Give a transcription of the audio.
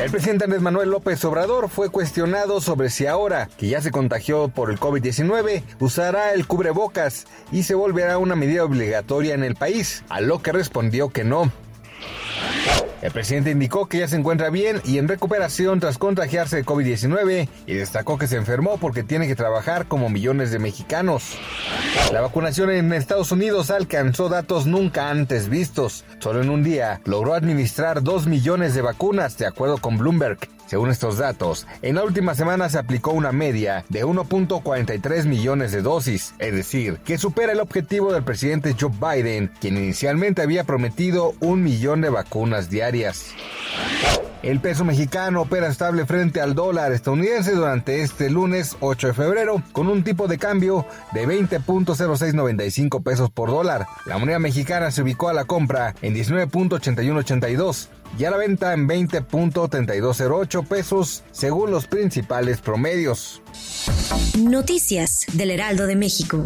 El presidente Andrés Manuel López Obrador fue cuestionado sobre si ahora que ya se contagió por el COVID-19 usará el cubrebocas y se volverá una medida obligatoria en el país, a lo que respondió que no. El presidente indicó que ya se encuentra bien y en recuperación tras contagiarse de COVID-19 y destacó que se enfermó porque tiene que trabajar como millones de mexicanos. La vacunación en Estados Unidos alcanzó datos nunca antes vistos. Solo en un día logró administrar 2 millones de vacunas, de acuerdo con Bloomberg. Según estos datos, en la última semana se aplicó una media de 1.43 millones de dosis, es decir, que supera el objetivo del presidente Joe Biden, quien inicialmente había prometido un millón de vacunas El peso mexicano opera estable frente al dólar estadounidense durante este lunes 8 de febrero con un tipo de cambio de 20.0695 pesos por dólar. La moneda mexicana se ubicó a la compra en 19.8182 y a la venta en 20.3208 pesos según los principales promedios. Noticias del Heraldo de México.